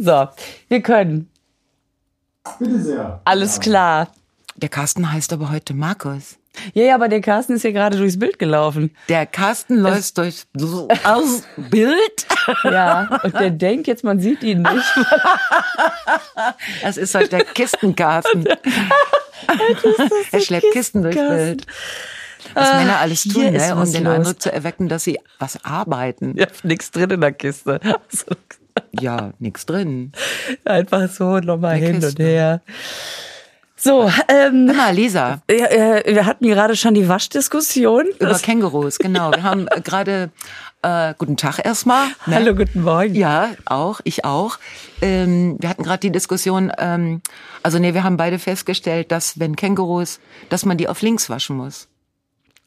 So, wir können. Bitte sehr. Alles klar. Der Carsten heißt aber heute Markus. Ja, ja, aber der Carsten ist ja gerade durchs Bild gelaufen. Der Carsten läuft durch aus Bild. Ja, und der denkt jetzt, man sieht ihn nicht. Das ist halt der Kistencarsten. er schleppt Kisten durchs Bild. Was Männer alles hier tun, ne, um den los. Eindruck zu erwecken, dass sie was arbeiten. Ja, nichts drin in der Kiste. Also, Ja, nix drin. einfach so nochmal hin und Kiste. her. So, ähm, mal, Lisa, äh, wir hatten gerade schon die Waschdiskussion. über Das- Kängurus, genau. Wir haben äh, gerade, äh, guten Tag erstmal. ne? Hallo, guten Morgen. Ja, auch, ich auch. Ähm, wir hatten gerade die Diskussion, ähm, also nee, wir haben beide festgestellt, dass wenn Kängurus, dass man die auf links waschen muss.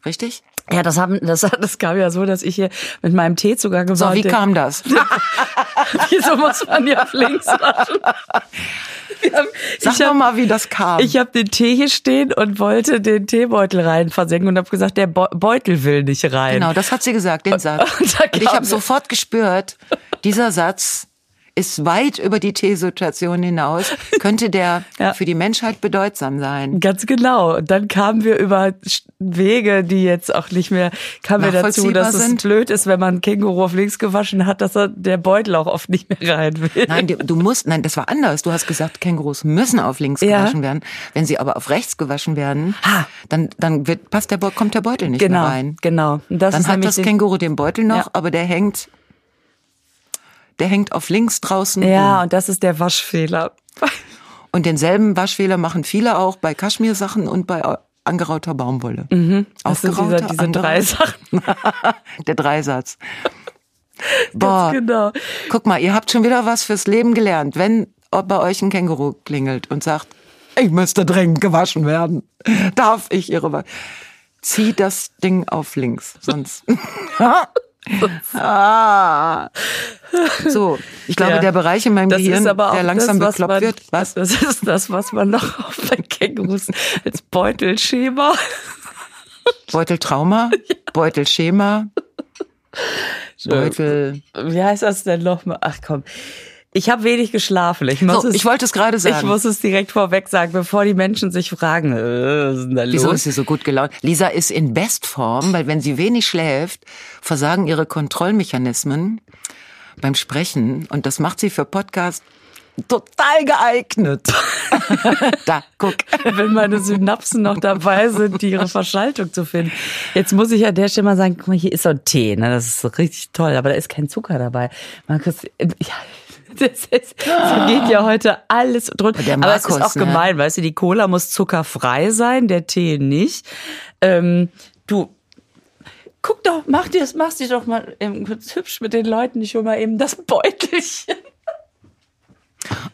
Richtig? Ja, das haben, das, das kam ja so, dass ich hier mit meinem Teezucker So, gewarnt wie kam das? Wieso muss man ja auf links waschen? Haben, Sag ich hab- mal, wie das kam. Ich habe den Tee hier stehen und wollte den Teebeutel rein versenken und habe gesagt, der Be Beutel will nicht rein. genau, das hat sie gesagt, den Satz. Und Und ich habe sofort gespürt, dieser Satz ist weit über die Teesituation hinaus, könnte der Ja. für die Menschheit bedeutsam sein. Ganz genau. Und dann kamen wir über Wege, die jetzt auch nicht mehr, kamen wir dazu, dass es sind. blöd ist, wenn man Känguru auf links gewaschen hat, dass er der Beutel auch oft nicht mehr rein will. Nein, du- musst, nein, das war anders. Du hast gesagt, Kängurus müssen auf links Ja. gewaschen werden. Wenn sie aber auf rechts gewaschen werden, Ha. dann, dann wird, passt der, kommt der Beutel nicht genau, mehr rein. genau. Das Dann hat das Känguru den Beutel noch, Ja. aber der hängt, der hängt auf links draußen. Ja, rum. und das ist der Waschfehler. Und denselben Waschfehler machen viele auch bei Kaschmirsachen und bei angerauter Baumwolle. Mhm. Das sind diese, diese drei Sachen. der Dreisatz. Boah, Genau. guck mal, ihr habt schon wieder was fürs Leben gelernt. Wenn bei euch ein Känguru klingelt und sagt, ich müsste dringend gewaschen werden, darf ich ihre Wa Zieh das Ding auf links, sonst. Ah. So, ich glaube, Ja. der Bereich in meinem Das Gehirn, ist aber auch der langsam das, bekloppt man, wird. Was? Das ist das, was man noch auf bei Kängurus als Beutelschema. Beuteltrauma, Beutelschema, Beutel. Wie heißt das denn nochmal? Ach komm. Ich habe wenig geschlafen. Ich, muss So, es, ich wollte es gerade sagen. Ich muss es direkt vorweg sagen, bevor die Menschen sich fragen, äh, was ist denn da Wieso los? ist sie so gut gelaunt? Lisa ist in Bestform, weil wenn sie wenig schläft, versagen ihre Kontrollmechanismen beim Sprechen und das macht sie für Podcast total geeignet. da, guck. Wenn meine Synapsen noch dabei sind, die ihre Verschaltung zu finden. Jetzt muss ich an der Stelle mal sagen, guck mal, hier ist so ein Tee, ne? Das ist richtig toll, aber da ist kein Zucker dabei. Markus, ja, das ist, so geht ja heute alles drunter. Aber es ist auch ne? gemein, weißt du, die Cola muss zuckerfrei sein, der Tee nicht. Ähm, du, guck doch, mach dir das, mach's dir doch mal ähm, kurz hübsch mit den Leuten. Ich hol mal eben das Beutelchen.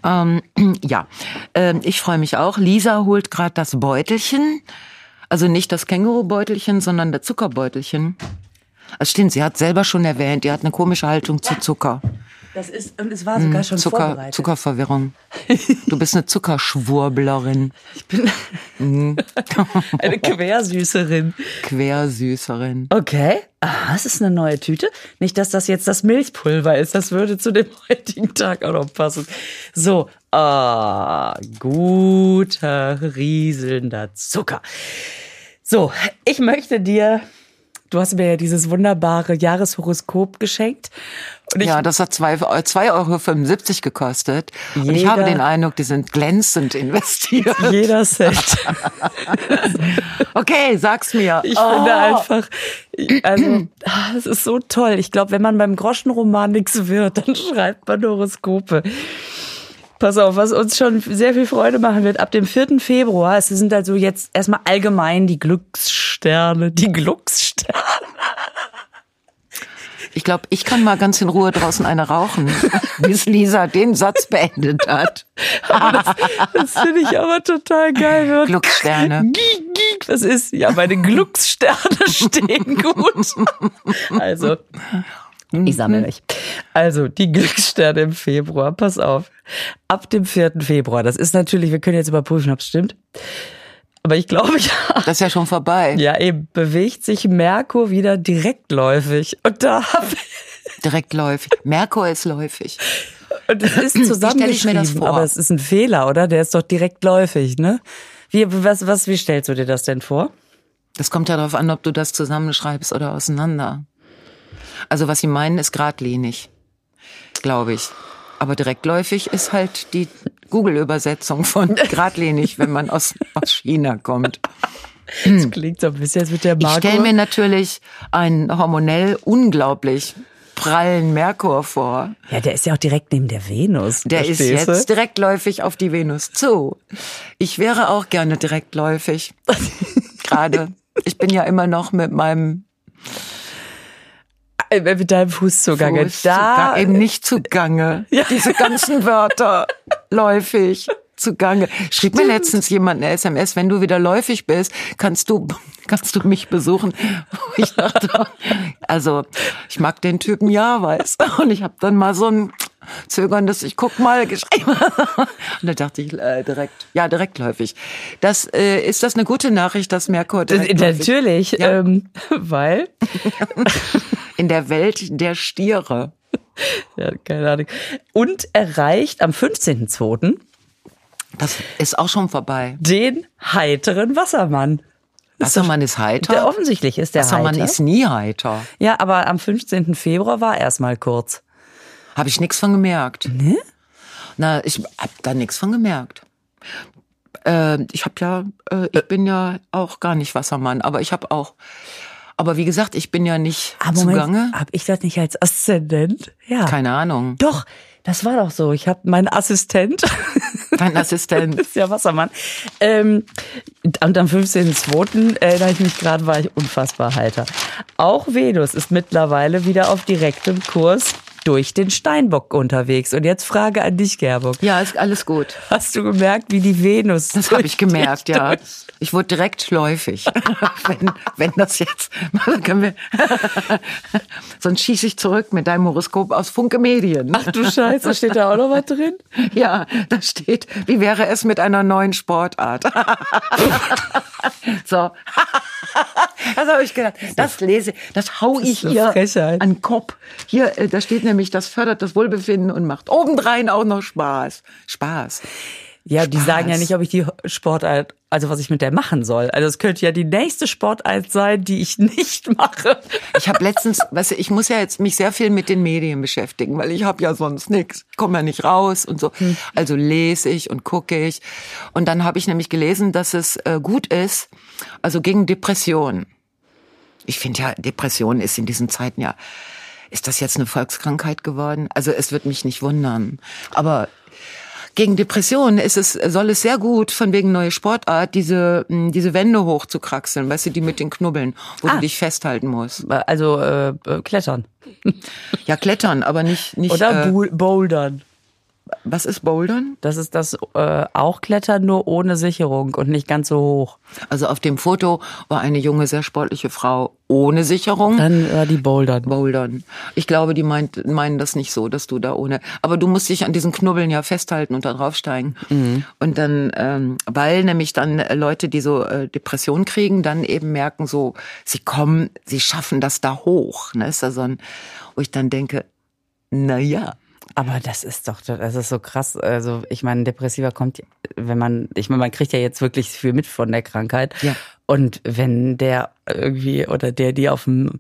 Ähm, ja, ähm, ich freue mich auch. Lisa holt gerade das Beutelchen. Also nicht das Kängurubeutelchen, sondern das Zuckerbeutelchen. Also stimmt, sie hat selber schon erwähnt, die hat eine komische Haltung zu Zucker. Das ist, und es war sogar schon Zucker, vorbereitet. Zuckerverwirrung. Du bist eine Zuckerschwurblerin, Ich bin eine Quersüßerin. Quersüßerin. Okay. Ah, es ist eine neue Tüte. Nicht, dass das jetzt das Milchpulver ist. Das würde zu dem heutigen Tag auch noch passen. So. Ah, guter, rieselnder Zucker. So, ich möchte dir, du hast mir ja dieses wunderbare Jahreshoroskop geschenkt. Ich, Ja, das hat 2,75 Euro gekostet. Und ich Jeder- habe den Eindruck, die sind glänzend investiert. jeder Cent. Okay, sag's mir. Ich Oh. finde einfach, also, ah, es ist so toll. Ich glaube, wenn man beim Groschenroman nichts wird, dann schreibt man Horoskope. Pass auf, was uns schon sehr viel Freude machen wird, ab dem 4. Februar, es sind also jetzt erstmal allgemein die Glückssterne, die Glückssterne. Ich glaube, ich kann mal ganz in Ruhe draußen eine rauchen, bis Lisa den Satz beendet hat. Das finde ich aber total geil. Giek, Das ist, ja, meine Glückssterne stehen gut. Also, ich sammle mich. Also, die Glückssterne im Februar, pass auf. Ab dem 4. Februar, das ist natürlich, wir können jetzt überprüfen, ob es stimmt. Aber ich glaube, ja, Das ist ja schon vorbei. ja, eben bewegt sich Merkur wieder direktläufig. Und da habe ich, Direkt läufig. Merkur ist läufig. Und es ist stell ich mir das zusammengeschrieben, vor? aber es ist ein Fehler, oder? Der ist doch direkt läufig, ne? Wie, was, was, wie stellst du dir das denn vor? Das kommt ja darauf an, ob du das zusammenschreibst oder auseinander. Also was sie meinen, ist geradlinig, glaube ich. Aber direktläufig ist halt die Google-Übersetzung von geradlinig, wenn man aus, aus China kommt. Das klingt so ein bisschen, als mit der Ich Marco. stelle mir natürlich einen hormonell unglaublich prallen Merkur vor. ja, der ist ja auch direkt neben der Venus. Der ist jetzt direktläufig auf die Venus zu. Ich wäre auch gerne direktläufig. Gerade. Ich bin ja immer noch mit meinem Äh, mit deinem Fuß zugange. Fuß Da eben nicht zugange. Diese ganzen Wörter läufig zugange. Schrieb mir letztens jemand eine SMS, wenn du wieder läufig bist, kannst du kannst du mich besuchen. Ich dachte, also ich mag den Typen ja, weiß. Und ich habe dann mal so ein zögerndes, ich guck mal geschrieben. Und da dachte ich äh, direkt, ja direktläufig. Das äh, ist das eine gute Nachricht, dass Merkur direktläufig Natürlich, Ja. ähm, weil, in der Welt der Stiere. ja, keine Ahnung, und erreicht am 15.02. Das ist auch schon vorbei. den heiteren Wassermann. Wassermann ist heiter. Der offensichtlich ist der Wassermann heiter. ist nie heiter. Ja, aber am 15. Februar war erstmal kurz. Habe ich nichts von gemerkt. Ne? Na, ich hab da nichts von gemerkt. Äh, ich habe ja, äh, ich bin ja auch gar nicht Wassermann, aber ich habe auch. Aber wie gesagt, ich bin ja nicht zugange. hab ich das nicht als Aszendent? Ja. Keine Ahnung. Doch, das war doch so. Ich habe meinen Assistent, Dein Assistent. ist ja Wassermann. Ähm, und am 15.02. erinnere ich mich gerade, war ich unfassbar heiter. Auch Venus ist mittlerweile wieder auf direktem Kurs durch den Steinbock unterwegs. Und jetzt Frage an dich, Gerburg. Ja, ist alles gut. Hast du gemerkt, wie die Venus? Das habe ich gemerkt, ja. Ich wurde direkt läufig. wenn, wenn das jetzt, sonst schieße ich zurück mit deinem Horoskop aus Funke Medien. Ach du Scheiße, steht da auch noch was drin? Ja, da steht, wie wäre es mit einer neuen Sportart? so. Das habe ich gedacht. Das lese, das hau ich hier Frechheit. an den Kopf. Hier, äh, da steht nämlich, das fördert das Wohlbefinden und macht obendrein auch noch Spaß. Spaß. Ja, die Spaß. sagen ja nicht, ob ich die Sportart, also was ich mit der machen soll. Also es könnte ja die nächste Sportart sein, die ich nicht mache. Ich habe letztens, weißt du, ich muss ja jetzt mich sehr viel mit den Medien beschäftigen, weil ich habe ja sonst nichts. Ich komme ja nicht raus und so. Also lese ich und gucke ich. Und dann habe ich nämlich gelesen, dass es äh, gut ist, also gegen Depressionen. Ich finde ja, Depression ist in diesen Zeiten ja, ist das jetzt eine Volkskrankheit geworden? Also es wird mich nicht wundern. Aber gegen Depressionen ist es, soll es sehr gut, von wegen neue Sportart, diese, mh, diese Wände hochzukraxeln, weißt du, die mit den Knubbeln, wo Ah. du dich festhalten musst. Also äh, äh, klettern. Ja, klettern, aber nicht, nicht, Oder äh, Bou- Bouldern. Was ist Bouldern? Das ist das äh, auch Klettern, nur ohne Sicherung und nicht ganz so hoch. Also auf dem Foto war eine junge, sehr sportliche Frau ohne Sicherung. Dann äh, die Bouldern. Bouldern. Ich glaube, die meint, meinen das nicht so, dass du da ohne. Aber du musst dich an diesen Knubbeln ja festhalten und da draufsteigen. Und dann, ähm, weil nämlich dann äh, Leute, die so äh, Depression kriegen, dann eben merken, so, sie kommen, sie schaffen das da hoch. Ne? Ist da so ein, wo ich dann denke, na ja. Aber das ist doch, das ist so krass. Also ich meine, Depressiver kommt, wenn man, ich meine, man kriegt ja jetzt wirklich viel mit von der Krankheit. Ja. Und wenn der irgendwie oder der, die auf dem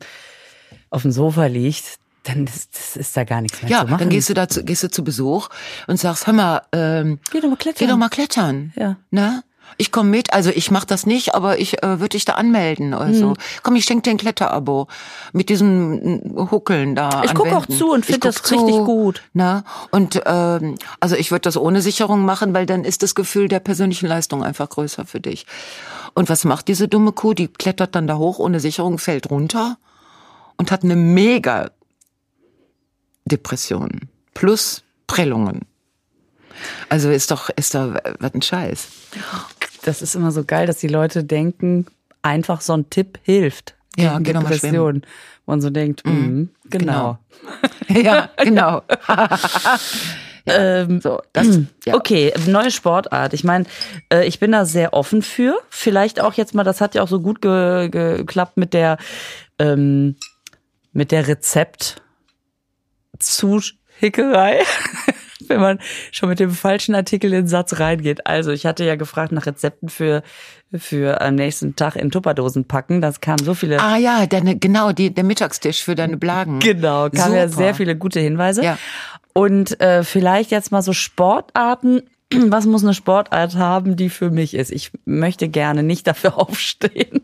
auf dem Sofa liegt, dann ist, das ist da gar nichts mehr Ja, zu machen. dann gehst du da zu, gehst du zu Besuch und sagst, hör mal, ähm, Geh doch mal klettern. Geh doch mal klettern. Ja. Ne? Ich komme mit, also ich mache das nicht, aber ich äh, würde dich da anmelden oder Hm. so. Komm, ich schenke dir ein Kletterabo mit diesem mm, Huckeln da. Ich an guck auch zu und Ich find das guck richtig gut. Ne? Und ähm, also ich würde das ohne Sicherung machen, weil dann ist das Gefühl der persönlichen Leistung einfach größer für dich. Und was macht diese dumme Kuh? Die klettert dann da hoch ohne Sicherung, fällt runter und hat eine mega Depression plus Prellungen. Also ist doch, ist doch, was ein Scheiß. Das ist immer so geil, dass die Leute denken, einfach so ein Tipp hilft. Ja, gegen Depressionen. Wo man so denkt, mhm, genau. Ja, genau. Ähm, So, das, ja. Okay, neue Sportart. Ich meine, äh, ich bin da sehr offen für. Vielleicht auch jetzt mal, das hat ja auch so gut ge geklappt mit der ähm, mit der Rezept Zuhickerei. wenn man schon mit dem falschen Artikel in den Satz reingeht. Also, ich hatte ja gefragt nach Rezepten für, für am nächsten Tag in Tupperdosen packen. Das kamen so viele. Ah ja, deine, genau, die, der Mittagstisch für deine Blagen. Genau, kamen ja sehr viele gute Hinweise. Ja. Und äh, vielleicht jetzt mal so Sportarten. Was muss eine Sportart haben, die für mich ist? Ich möchte gerne nicht dafür aufstehen.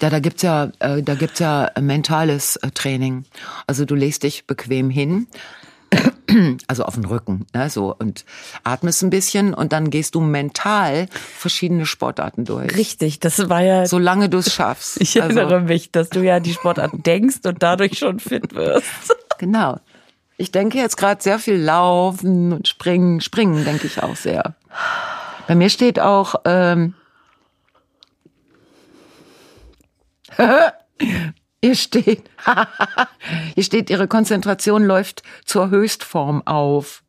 Ja, da gibt's ja, äh, da gibt's ja mentales äh, Training. Also du legst dich bequem hin, also auf den Rücken, ne, so und atmest ein bisschen und dann gehst du mental verschiedene Sportarten durch. Richtig, das war ja. Solange du es schaffst. ich erinnere also, mich, dass du ja an die Sportart denkst und dadurch schon fit wirst. genau. Ich denke jetzt gerade sehr viel Laufen und Springen. Springen denke ich auch sehr. Bei mir steht auch ähm, Hier steht, hier steht, ihre Konzentration läuft zur Höchstform auf.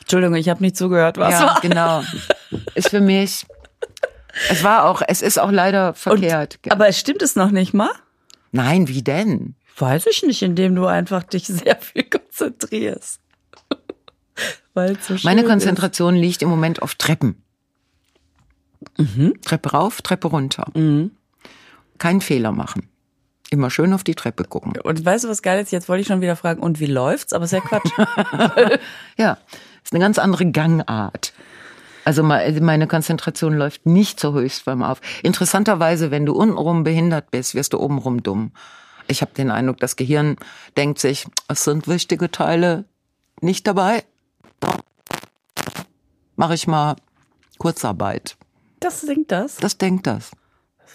Entschuldigung, ich habe nicht zugehört. Was ja, war? genau. Ist für mich. Es war auch, es ist auch leider verkehrt. Aber es stimmt es noch nicht mal? Nein, wie denn? Weiß ich nicht, indem du einfach dich sehr viel konzentrierst. Weil so Meine Konzentration liegt im Moment auf Treppen. Treppe rauf, Treppe runter. Keinen Fehler machen. Immer schön auf die Treppe gucken. Und weißt du, was geil ist? Jetzt wollte ich schon wieder fragen, und wie läuft's? Aber ist ja Quatsch. Ja, ist eine ganz andere Gangart. Also me- meine Konzentration läuft nicht zur Höchstform auf. Interessanterweise, wenn du untenrum behindert bist, wirst du obenrum dumm. Ich habe den Eindruck, das Gehirn denkt sich, es sind wichtige Teile nicht dabei. Mache ich mal Kurzarbeit. Das singt das. Das denkt das.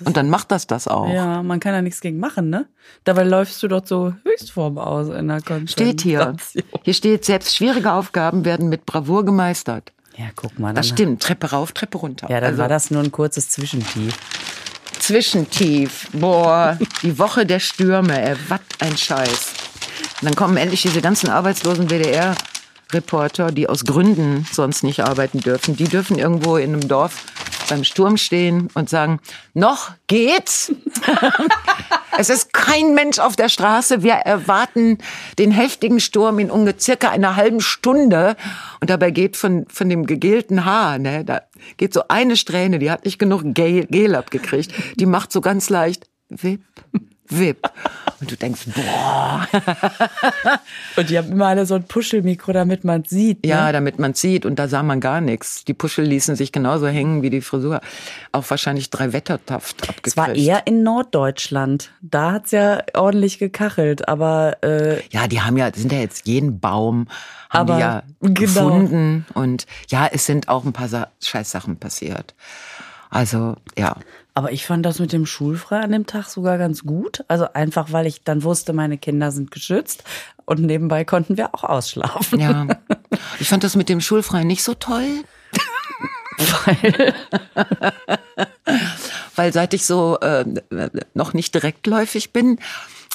Und dann macht das das auch. Ja, man kann da nichts gegen machen, ne? Dabei läufst du doch so Höchstform aus in der Konzentration. Steht hier. Hier steht, selbst schwierige Aufgaben werden mit Bravour gemeistert. Ja, guck mal. Das stimmt. Treppe rauf, Treppe runter. Ja, dann Also- war das nur ein kurzes Zwischentief. Zwischentief. Boah, die Woche der Stürme, ey, was ein Scheiß. Und dann kommen endlich diese ganzen arbeitslosen WDR-Reporter, die aus Gründen sonst nicht arbeiten dürfen. Die dürfen irgendwo in einem Dorf beim Sturm stehen und sagen, noch geht's. es ist kein Mensch auf der Straße. Wir erwarten den heftigen Sturm in ungefähr circa einer halben Stunde. Und dabei geht von, von dem gegelten Haar, ne, da geht so eine Strähne, die hat nicht genug Gel, Gel abgekriegt. Die macht so ganz leicht Wip, Wip. Und du denkst, boah. Und die haben immer alle so ein Puschelmikro, damit man sieht. Ne? Ja, damit man sieht und da sah man gar nichts. Die Puschel ließen sich genauso hängen wie die Frisur. Auch wahrscheinlich drei Wettertaft abgekriegt. Es war eher in Norddeutschland. Da hat's ja ordentlich gekachelt, aber äh, Ja, die haben ja, sind ja jetzt jeden Baum, haben Aber die ja genau. gefunden. Und ja, es sind auch ein paar Sa Scheißsachen passiert. Also, ja. Aber ich fand das mit dem Schulfrei an dem Tag sogar ganz gut. Also einfach, weil ich dann wusste, meine Kinder sind geschützt und nebenbei konnten wir auch ausschlafen. Ja. Ich fand das mit dem Schulfrei nicht so toll. Weil, weil seit ich so äh, noch nicht direktläufig bin,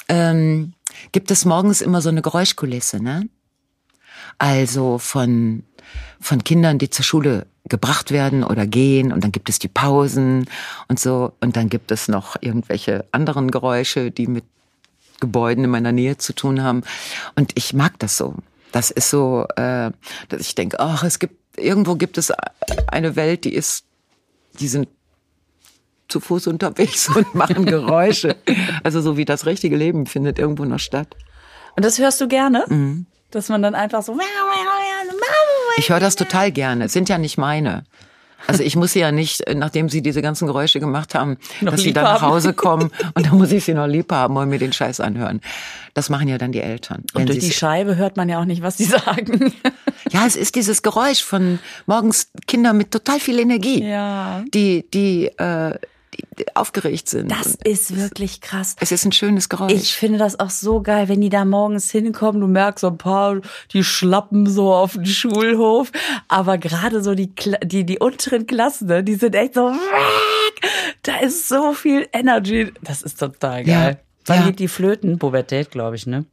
ähm, gibt es morgens immer so eine Geräuschkulisse, ne? Also von von Kindern, die zur Schule gebracht werden oder gehen und dann gibt es die Pausen und so und dann gibt es noch irgendwelche anderen Geräusche, die mit Gebäuden in meiner Nähe zu tun haben und ich mag das so. Das ist so, äh, dass ich denke, ach, es gibt irgendwo gibt es eine Welt, die ist, die sind zu Fuß unterwegs und machen Geräusche. Also so wie das richtige Leben findet irgendwo noch statt. und das hörst du gerne? Mhm. Dass man dann einfach so. Ich höre das total gerne. Es sind ja nicht meine. Also ich muss sie ja nicht, äh, nachdem sie diese ganzen Geräusche gemacht haben, Noch dass sie dann nach. Hause kommen und dann muss ich sie noch lieb haben und mir den Scheiß anhören. Das machen ja dann die Eltern. Und durch sie die Scheibe hört man ja auch nicht, was die sagen. Ja, es ist dieses Geräusch von morgens Kinder mit total viel Energie, Ja. die, die, äh, aufgeregt sind. Das ist wirklich krass. es ist ein schönes Geräusch. Ich finde das auch so geil, wenn die da morgens hinkommen. Du merkst so ein paar, die schlappen so auf den Schulhof. Aber gerade so die, die, die unteren Klassen, ne, die sind echt so, da ist so viel Energy. Das ist total Ja, geil. Wann ja. geht die Flöten? Pubertät, glaube ich, ne?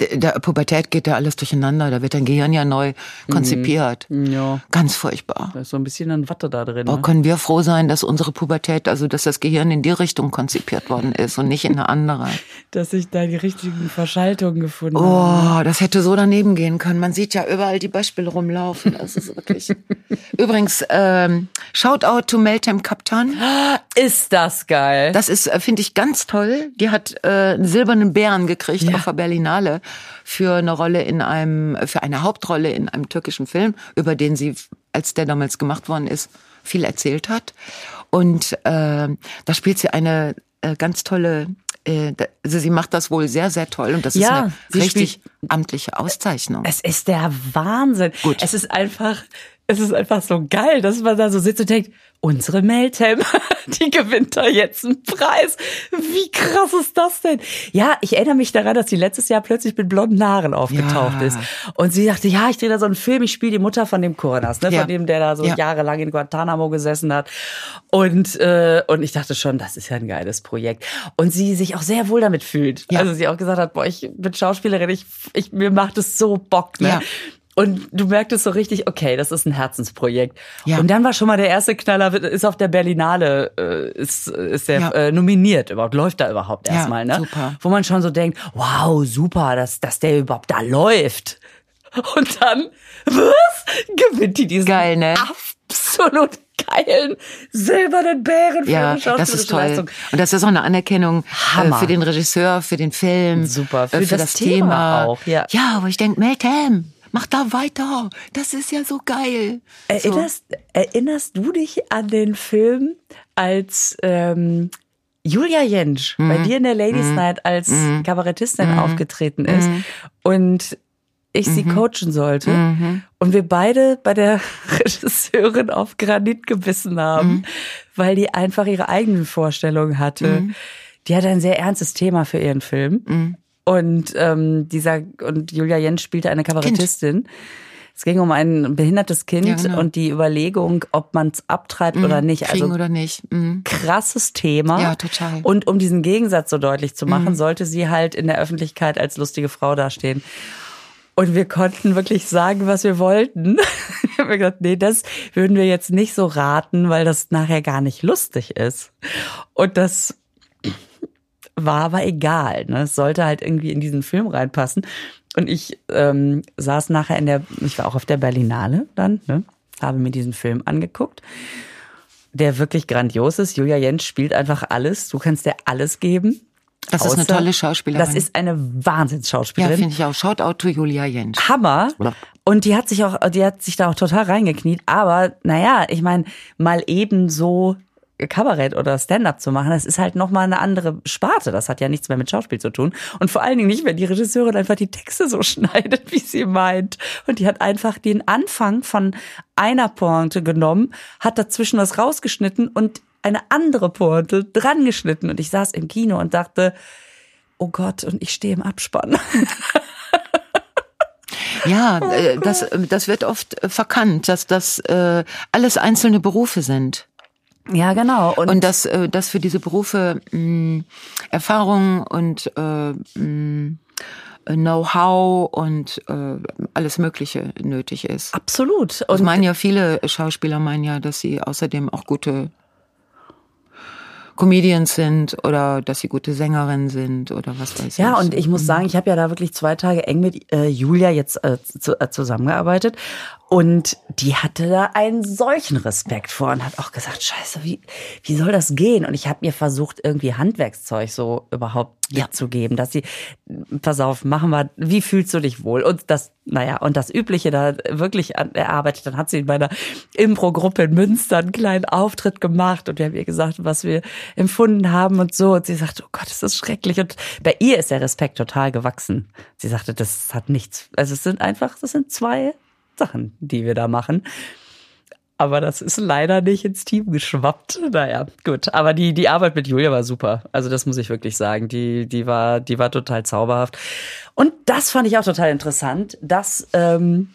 Der, Pubertät geht ja alles durcheinander. Da wird dein Gehirn ja neu konzipiert. Ja. Ganz furchtbar. Da ist so ein bisschen dann Watte da drin. Oh, Ne? können wir froh sein, dass unsere Pubertät, also dass das Gehirn in die Richtung konzipiert worden ist und nicht in eine andere. Dass ich da die richtigen Verschaltungen gefunden habe. Oh, das hätte so daneben gehen können. Man sieht ja überall die Beispiele rumlaufen. Das ist wirklich. Übrigens, ähm, Shoutout to Meltem Kaptan. Ist das geil. Das ist, äh, finde ich, ganz toll. Die hat äh, einen silbernen Bären gekriegt Ja. auf der Berlinale für eine Rolle in einem, für eine Hauptrolle in einem türkischen Film, über den sie, als der damals gemacht worden ist, viel erzählt hat. Und äh, da spielt sie eine äh, ganz tolle, äh, also sie macht das wohl sehr, sehr toll und das Ja, ist eine richtig amtliche Auszeichnung. Es ist der Wahnsinn. Gut. Es ist einfach, es ist einfach so geil, dass man da so sitzt und denkt, unsere Meltem, die gewinnt da jetzt einen Preis. Wie krass ist das denn? Ja, ich erinnere mich daran, dass sie letztes Jahr plötzlich mit blonden Haaren aufgetaucht Ja. ist. Und sie dachte, ja, ich drehe da so einen Film, ich spiele die Mutter von dem Kurnas, ne, Ja. von dem, der da so Ja. jahrelang in Guantanamo gesessen hat. Und, äh, und ich dachte schon, das ist ja ein geiles Projekt. Und sie sich auch sehr wohl damit fühlt. Ja. Also sie auch gesagt hat, boah, ich bin Schauspielerin, ich, ich, mir macht es so Bock, ne? Und du merktest so richtig, okay, das ist ein Herzensprojekt. Ja. Und dann war schon mal der erste Knaller, ist auf der Berlinale, äh, ist, ist der Ja. äh, nominiert überhaupt, läuft da überhaupt Ja, erstmal, ne? super. Wo man schon so denkt, wow, super, dass, dass der überhaupt da läuft. Und dann, was? Gewinnt die diesen Geil, ne? absolut geilen silbernen Bären für Ja, ihre das ist toll. Leistung. Und das ist auch eine Anerkennung äh, Hammer. für den Regisseur, für den Film, Super, äh, für für, das das, Thema Thema. auch, ja. ja, aber ich denke, Meltem, mach da weiter. Das ist ja so geil. Erinnerst, erinnerst du dich an den Film, als ähm, Julia Jentsch bei dir in der Ladies Night als Kabarettistin aufgetreten ist und ich sie coachen sollte und wir beide bei der Regisseurin auf Granit gebissen haben, weil die einfach ihre eigenen Vorstellungen hatte. Die hatte ein sehr ernstes Thema für ihren Film. Und ähm, dieser und Julia Jentsch spielte eine Kabarettistin. Es ging um ein behindertes Kind Ja, genau. und die Überlegung, ob man es abtreibt oder nicht. Kriegen Also oder nicht. Mhm. krasses Thema. Ja, total. Und um diesen Gegensatz so deutlich zu machen, sollte sie halt in der Öffentlichkeit als lustige Frau dastehen. Und wir konnten wirklich sagen, was wir wollten. wir haben gesagt, nee, das würden wir jetzt nicht so raten, weil das nachher gar nicht lustig ist. Und das war aber egal. Ne? Es sollte halt irgendwie in diesen Film reinpassen. Und ich ähm, saß nachher in der, ich war auch auf der Berlinale dann, ne? habe mir diesen Film angeguckt, der wirklich grandios ist. Julia Jentsch spielt einfach alles. Du kannst dir alles geben. Das ist eine Außer- tolle Schauspielerin. Das ist eine ja, Wahnsinnsschauspielerin. finde ich auch. Shoutout to Julia Jentsch. Hammer. Ja. Und die hat sich auch, die hat sich da auch total reingekniet. Aber naja, ich meine, mal eben so Kabarett oder Stand-up zu machen, das ist halt nochmal eine andere Sparte. Das hat ja nichts mehr mit Schauspiel zu tun. Und vor allen Dingen nicht, wenn die Regisseurin einfach die Texte so schneidet, wie sie meint. Und die hat einfach den Anfang von einer Pointe genommen, hat dazwischen was rausgeschnitten und eine andere Pointe dran geschnitten. Und ich saß im Kino und dachte, oh Gott, und ich stehe im Abspann. Ja, äh, das, das wird oft verkannt, dass das äh, alles einzelne Berufe sind. Ja, genau. Und dass, äh, dass für diese Berufe mh, Erfahrung und äh, mh, Know-how und äh, alles Mögliche nötig ist. Absolut. Das Und meinen ja viele Schauspieler meinen ja, dass sie außerdem auch gute Comedians sind oder dass sie gute Sängerinnen sind oder was weiß ich. ja, und ich muss sagen, ich habe ja da wirklich zwei Tage eng mit äh, Julia jetzt äh, zu, äh, zusammengearbeitet und die hatte da einen solchen Respekt vor und hat auch gesagt, scheiße, wie, wie soll das gehen? Und ich habe mir versucht, irgendwie Handwerkszeug so überhaupt Ja. zu geben, dass sie, pass auf, machen wir, wie fühlst du dich wohl? Und das, naja, und das Übliche da wirklich an, erarbeitet. Dann hat sie in meiner Impro-Gruppe in Münster einen kleinen Auftritt gemacht und wir haben ihr gesagt, was wir empfunden haben und so. Und sie sagte, oh Gott, ist das schrecklich. Und bei ihr ist der Respekt total gewachsen. Sie sagte, das hat nichts. Also es sind einfach, das sind zwei Sachen, die wir da machen. Aber das ist leider nicht ins Team geschwappt. Naja, gut. Aber die, die Arbeit mit Julia war super. Also das muss ich wirklich sagen. Die, die war, die war total zauberhaft. Und das fand ich auch total interessant, dass, ähm,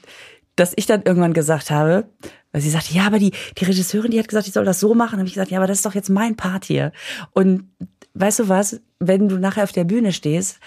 dass ich dann irgendwann gesagt habe, weil sie sagte, ja, aber die, die Regisseurin, die hat gesagt, ich soll das so machen. Habe ich gesagt, ja, aber das ist doch jetzt mein Part hier. Und weißt du was, wenn du nachher auf der Bühne stehst,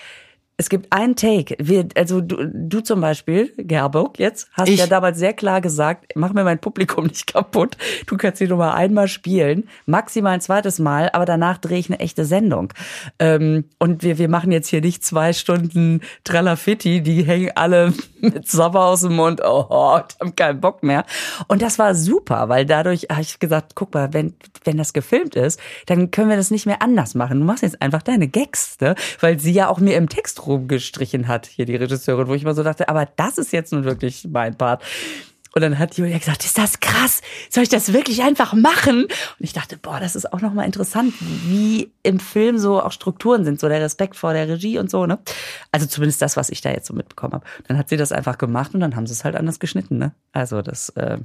Es gibt einen Take. Wir, also du, du zum Beispiel, Gerburg, jetzt hast Ich- ja damals sehr klar gesagt, mach mir mein Publikum nicht kaputt. Du kannst die Nummer einmal spielen, maximal ein zweites Mal, aber danach drehe ich eine echte Sendung. Ähm, und wir, wir machen jetzt hier nicht zwei Stunden Tralafitti, die hängen alle mit Sabber aus dem Mund oh, und haben keinen Bock mehr. Und das war super, weil dadurch habe ich gesagt, guck mal, wenn, wenn das gefilmt ist, dann können wir das nicht mehr anders machen. Du machst jetzt einfach deine Gags, ne? Weil sie ja auch mir im Text rumgestrichen hat, hier die Regisseurin, wo ich mal so dachte, aber das ist jetzt nun wirklich mein Part. Und dann hat Julia gesagt, ist das krass? Soll ich das wirklich einfach machen? Und ich dachte, boah, das ist auch nochmal interessant, wie im Film so auch Strukturen sind, so der Respekt vor der Regie und so, ne? Also zumindest das, was ich da jetzt so mitbekommen habe. Dann hat sie das einfach gemacht und dann haben sie es halt anders geschnitten, ne? Also das, äh,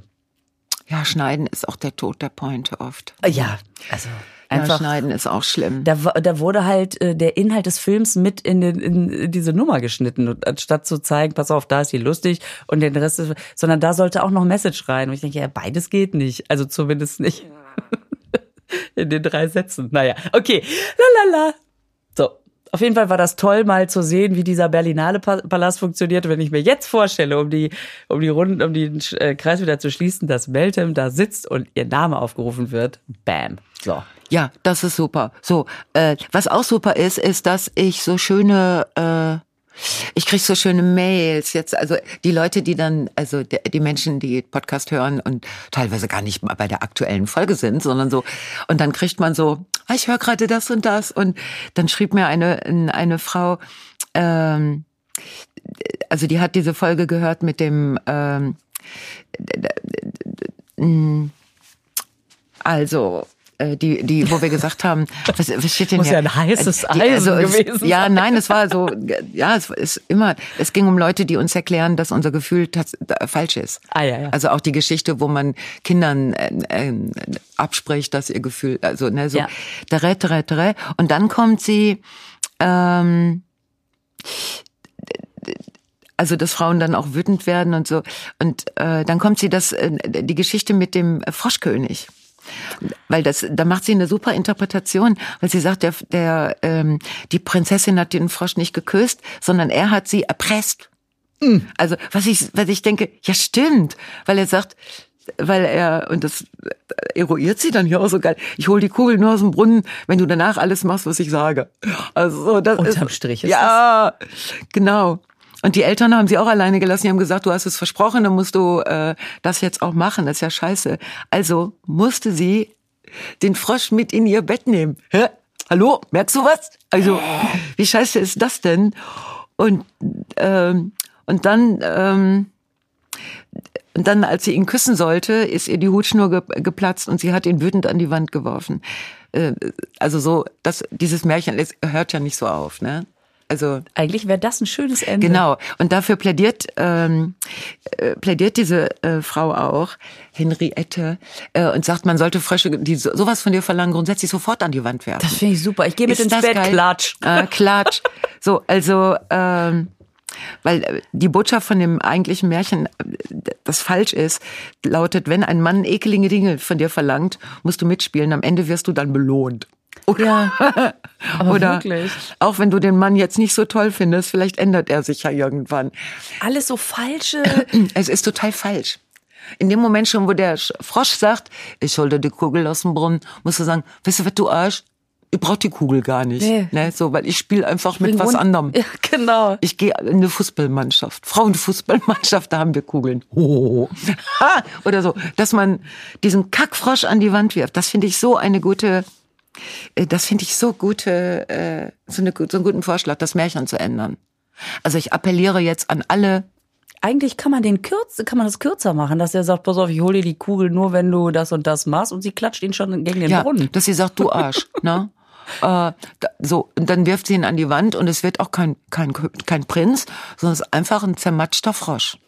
Ja, Schneiden ist auch der Tod der Pointe oft. ja, also Ja, einfach. Schneiden ist auch schlimm. Da, da wurde halt äh, der Inhalt des Films mit in, den, in diese Nummer geschnitten. Und anstatt zu zeigen, pass auf, da ist die lustig und den Rest ist, sondern da sollte auch noch Message rein. Und ich denke, ja, beides geht nicht. Also zumindest nicht in den drei Sätzen. Naja, okay. Lalala. So. Auf jeden Fall war das toll, mal zu sehen, wie dieser Berlinale Pa- Palast funktioniert. Wenn ich mir jetzt vorstelle, um die, um die Runden, um den äh, Kreis wieder zu schließen, dass Meltem da sitzt und ihr Name aufgerufen wird. Bam. So. Ja, das ist super. So, äh, was auch super ist, ist, dass ich so schöne, äh, ich krieg so schöne Mails jetzt, also die Leute, die dann, also die, Menschen, die Podcast hören und teilweise gar nicht mal bei der aktuellen Folge sind, sondern so, und dann kriegt man so, ah, ich höre gerade das und das, und dann schrieb mir eine eine Frau, ähm, also die hat diese Folge gehört mit dem, ähm, also die, die, wo wir gesagt haben, was, was steht denn Muss hier? ja ein heißes Die- also Eisen es, gewesen Ja, nein, es war so, ja, es ist immer, es ging um Leute, die uns erklären, dass unser Gefühl äh, falsch ist. Ah, ja, ja. Also auch die Geschichte, wo man Kindern äh, äh, abspricht, dass ihr Gefühl, also ne, so, Ja. tere, tere, tere. Und dann kommt sie, ähm, also dass Frauen dann auch wütend werden und so. Und äh, dann kommt sie das, äh, die Geschichte mit dem Froschkönig. Weil das, da macht sie eine super Interpretation, weil sie sagt, der, der, ähm, die Prinzessin hat den Frosch nicht geküsst, sondern er hat sie erpresst. Also was ich, was ich denke, ja stimmt, weil er sagt, weil er und das eruiert sie dann ja auch so geil. Ich hol die Kugel nur aus dem Brunnen, wenn du danach alles machst, was ich sage. Also so, das Unterm Strich ist ja, genau. Und die Eltern haben sie auch alleine gelassen. Die haben gesagt, du hast es versprochen, dann musst du äh, das jetzt auch machen. Das ist ja scheiße. Also musste sie den Frosch mit in ihr Bett nehmen. Hä? Hallo, merkst du was? Also, wie scheiße ist das denn? Und ähm, und dann ähm, und dann, als sie ihn küssen sollte, ist ihr die Hutschnur ge geplatzt und sie hat ihn wütend an die Wand geworfen. Äh, also so, das, dieses Märchen hört ja nicht so auf, ne? Also Eigentlich wäre das ein schönes Ende. Genau. Und dafür plädiert ähm, äh, plädiert diese äh, Frau auch, Henriette, äh, und sagt, man sollte Frösche, die so, sowas von dir verlangen, grundsätzlich sofort an die Wand werfen. Das finde ich super. Ich gehe mit Ist ins Bett, geil? klatsch. Äh, klatsch. So, also, ähm, weil äh, die Botschaft von dem eigentlichen Märchen, äh, das falsch ist, lautet, wenn ein Mann ekelige Dinge von dir verlangt, musst du mitspielen, am Ende wirst du dann belohnt. Oder, Ja, aber oder wirklich. auch wenn du den Mann jetzt nicht so toll findest, vielleicht ändert er sich ja irgendwann. Alles so falsche. Es ist total falsch. In dem Moment schon, wo der Sch- Frosch sagt, ich hol dir die Kugel aus dem Brunnen, musst du sagen, weißt du was, du Arsch, ich brauch die Kugel gar nicht. Nee. Ne, so, weil ich spiele einfach mit Bring was anderem. Ja, genau. Ich gehe in eine Fußballmannschaft, Frauenfußballmannschaft, da haben wir Kugeln. Ho. Ha, Oder so, dass man diesen Kackfrosch an die Wand wirft. Das finde ich so eine gute, das finde ich so gute, äh, so, eine, so einen guten Vorschlag, das Märchen zu ändern. Also ich appelliere jetzt an alle Eigentlich kann man den kürz, kann man das kürzer machen, dass er sagt, pass auf, ich hole dir die Kugel nur, wenn du das und das machst und sie klatscht ihn schon gegen den ja, Brunnen. dass sie sagt, du Arsch, ne? Äh, da, so, und dann wirft sie ihn an die Wand und es wird auch kein, kein, kein Prinz, sondern es ist einfach ein zermatschter Frosch.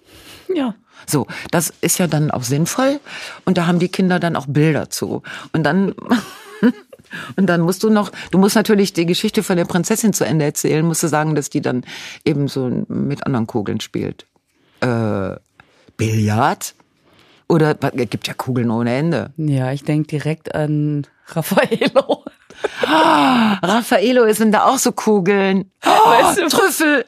Ja. So, das ist ja dann auch sinnvoll und da haben die Kinder dann auch Bilder zu. Und dann und dann musst du noch, du musst natürlich die Geschichte von der Prinzessin zu Ende erzählen, musst du sagen, dass die dann eben so mit anderen Kugeln spielt. Äh, Billard? Oder es gibt ja Kugeln ohne Ende. Ja, ich denk direkt an Raffaello. Raffaello, es sind da auch so Kugeln. Weißt du, Trüffel.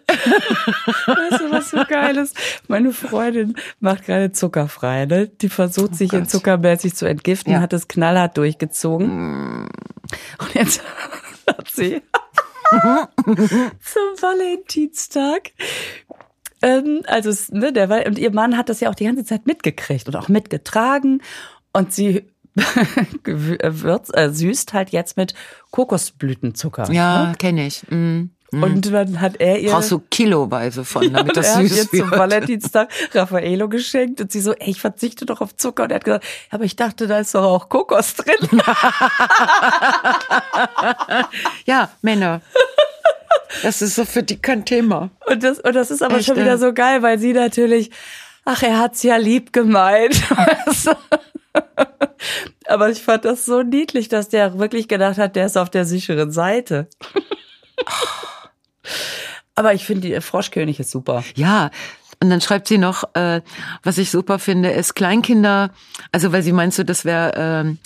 Weißt du, was so geil ist? Meine Freundin macht gerade zuckerfrei, ne? Die versucht sich in Gott. zuckermäßig zu entgiften, Ja. hat es knallhart durchgezogen. Und jetzt hat sie zum Valentinstag ähm, also ne, der und ihr Mann hat das ja auch die ganze Zeit mitgekriegt und auch mitgetragen und sie wird, äh, süßt halt jetzt mit Kokosblütenzucker. Ja, kenne ich. Mm. Und dann hat er ihr Brauchst du kiloweise von, damit und das er hat süß ihr zum wird. Valentinstag Raffaello geschenkt und sie so, ey, ich verzichte doch auf Zucker. Und er hat gesagt, "Ja, aber ich dachte, da ist doch auch Kokos drin. Ja, Männer. Das ist so für die kein Thema. Und das, und das ist aber Echt, schon wieder äh? so geil, weil sie natürlich, ach, er hat's ja lieb gemeint. Aber ich fand das so niedlich, dass der wirklich gedacht hat, der ist auf der sicheren Seite. aber ich finde, die Froschkönig ist super. Ja, und dann schreibt sie noch, äh, was ich super finde, ist Kleinkinder, also weil sie meinst du, das wäre ähm,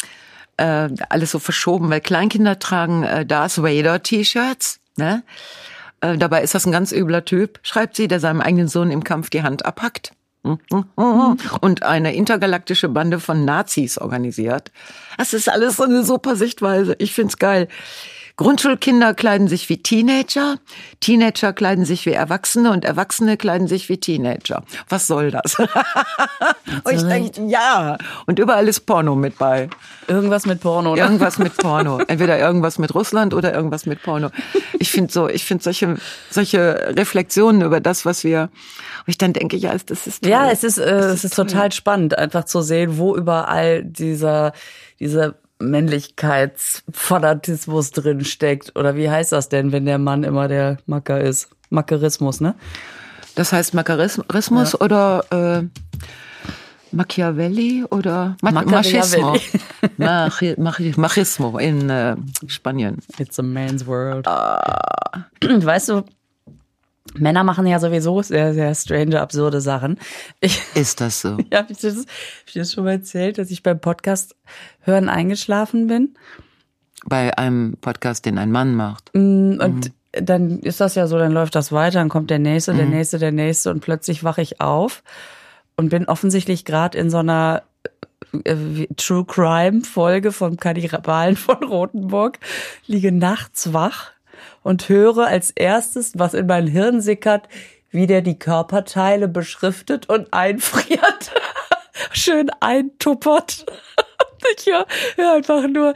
äh, alles so verschoben, weil Kleinkinder tragen äh, Darth Vader T-Shirts, ne? Äh, dabei ist das ein ganz übler Typ, schreibt sie, der seinem eigenen Sohn im Kampf die Hand abhackt. Und eine intergalaktische Bande von Nazis organisiert. Das ist alles so eine super Sichtweise. Ich find's geil. Grundschulkinder kleiden sich wie Teenager, Teenager kleiden sich wie Erwachsene und Erwachsene kleiden sich wie Teenager. Was soll das? und ich denke, ja. Und überall ist Porno mit bei. Irgendwas mit Porno. Ne? Irgendwas mit Porno. Entweder irgendwas mit Russland oder irgendwas mit Porno. Ich finde so, ich finde solche, solche Reflexionen über das, was wir, wo ich dann denke, ja, das ist toll. Ja, es ist, äh, es ist total spannend, einfach zu sehen, wo überall dieser, dieser Männlichkeitsfanatismus drin steckt. Oder wie heißt das denn, wenn der Mann immer der Macker ist? Mackerismus, ne? Das heißt Machismus oder äh, Machiavelli oder Ma Machismo. Machi Machi Machismo in äh, Spanien. It's a man's world. Weißt du, Männer machen ja sowieso sehr, sehr strange, absurde Sachen. Ich, Ist das so? ja, hab ich das, hab ich das schon mal erzählt, dass ich beim Podcast hören eingeschlafen bin? Bei einem Podcast, den ein Mann macht. Und dann ist das ja so, dann läuft das weiter, dann kommt der nächste, der nächste, der nächste und plötzlich wache ich auf und bin offensichtlich gerade in so einer äh, True Crime Folge vom Kannibalen von Rothenburg, liege nachts wach und höre als erstes, was in mein Hirn sickert, wie der die Körperteile beschriftet und einfriert. Schön eintuppert. Ich höre hör einfach nur,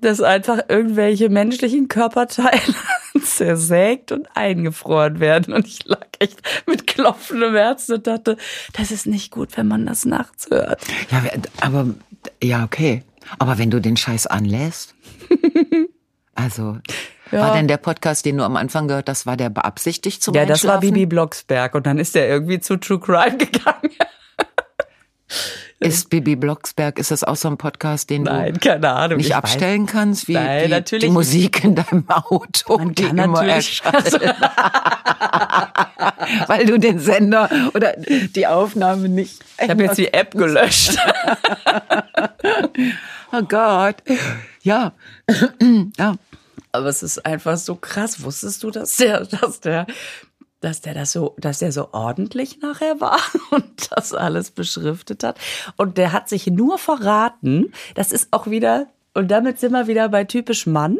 dass einfach irgendwelche menschlichen Körperteile zersägt und eingefroren werden. Und ich lag echt mit klopfendem Herzen und dachte, das ist nicht gut, wenn man das nachts hört. Ja, aber ja, okay. Aber wenn du den Scheiß anlässt. Also, Ja. war denn der Podcast, den du am Anfang gehört hast, war der beabsichtigt zum Ja, das war? Bibi Blocksberg und dann ist er irgendwie zu True Crime gegangen. Ist Bibi Blocksberg, ist das auch so ein Podcast, den Nein, du Ahnung. nicht ich abstellen kannst, wie Nein, die, natürlich die. Musik in deinem Auto, Man die kann immer natürlich- erscheint. Weil du den Sender oder die Aufnahme nicht. Weiß. Ich habe jetzt die App gelöscht. Oh Gott. Ja. ja. Aber es ist einfach so krass. Wusstest du, dass der, dass der, dass der das so, dass der so ordentlich nachher war und das alles beschriftet hat? Und der hat sich nur verraten. Das ist auch wieder, und damit sind wir wieder bei typisch Mann,